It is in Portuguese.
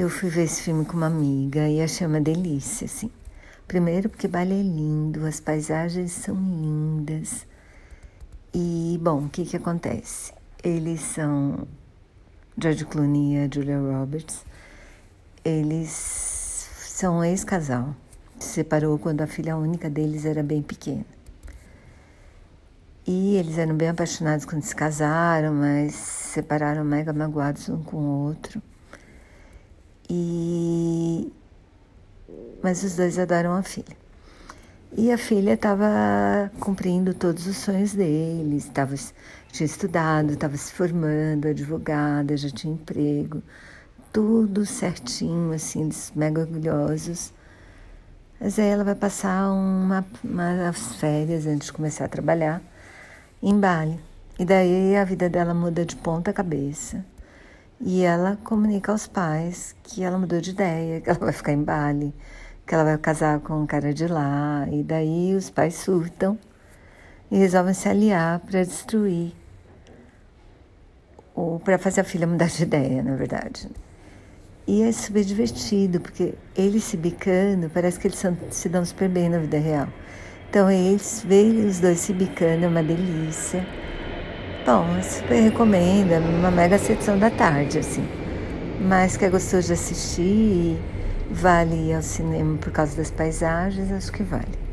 Eu fui ver esse filme com uma amiga e achei uma delícia, assim. Primeiro porque Bali é lindo, as paisagens são lindas. E, bom, o que que acontece? Eles são George Clooney e a Julia Roberts. Eles são ex-casal. Se separou quando a filha única deles era bem pequena. E eles eram bem apaixonados quando se casaram, mas se separaram mega magoados um com o outro. E mas os dois adoram a filha. E a filha estava cumprindo todos os sonhos deles, tava, tinha estudado, estava se formando, advogada, já tinha emprego, tudo certinho, assim, mega orgulhosos. Mas aí ela vai passar uma, umas férias antes de começar a trabalhar em Bali. E daí a vida dela muda de ponta cabeça. E ela comunica aos pais que ela mudou de ideia, que ela vai ficar em Bali, que ela vai casar com um cara de lá. E daí os pais surtam e resolvem se aliar para destruir, ou para fazer a filha mudar de ideia, na verdade. E é super divertido, porque eles se bicando, parece que eles são, se dão super bem na vida real. Então eles veem os dois se bicando, é uma delícia. Bom, super recomendo, é uma mega sessão da tarde, assim. Mas que é gostoso de assistir, vale ir ao cinema por causa das paisagens, acho que vale.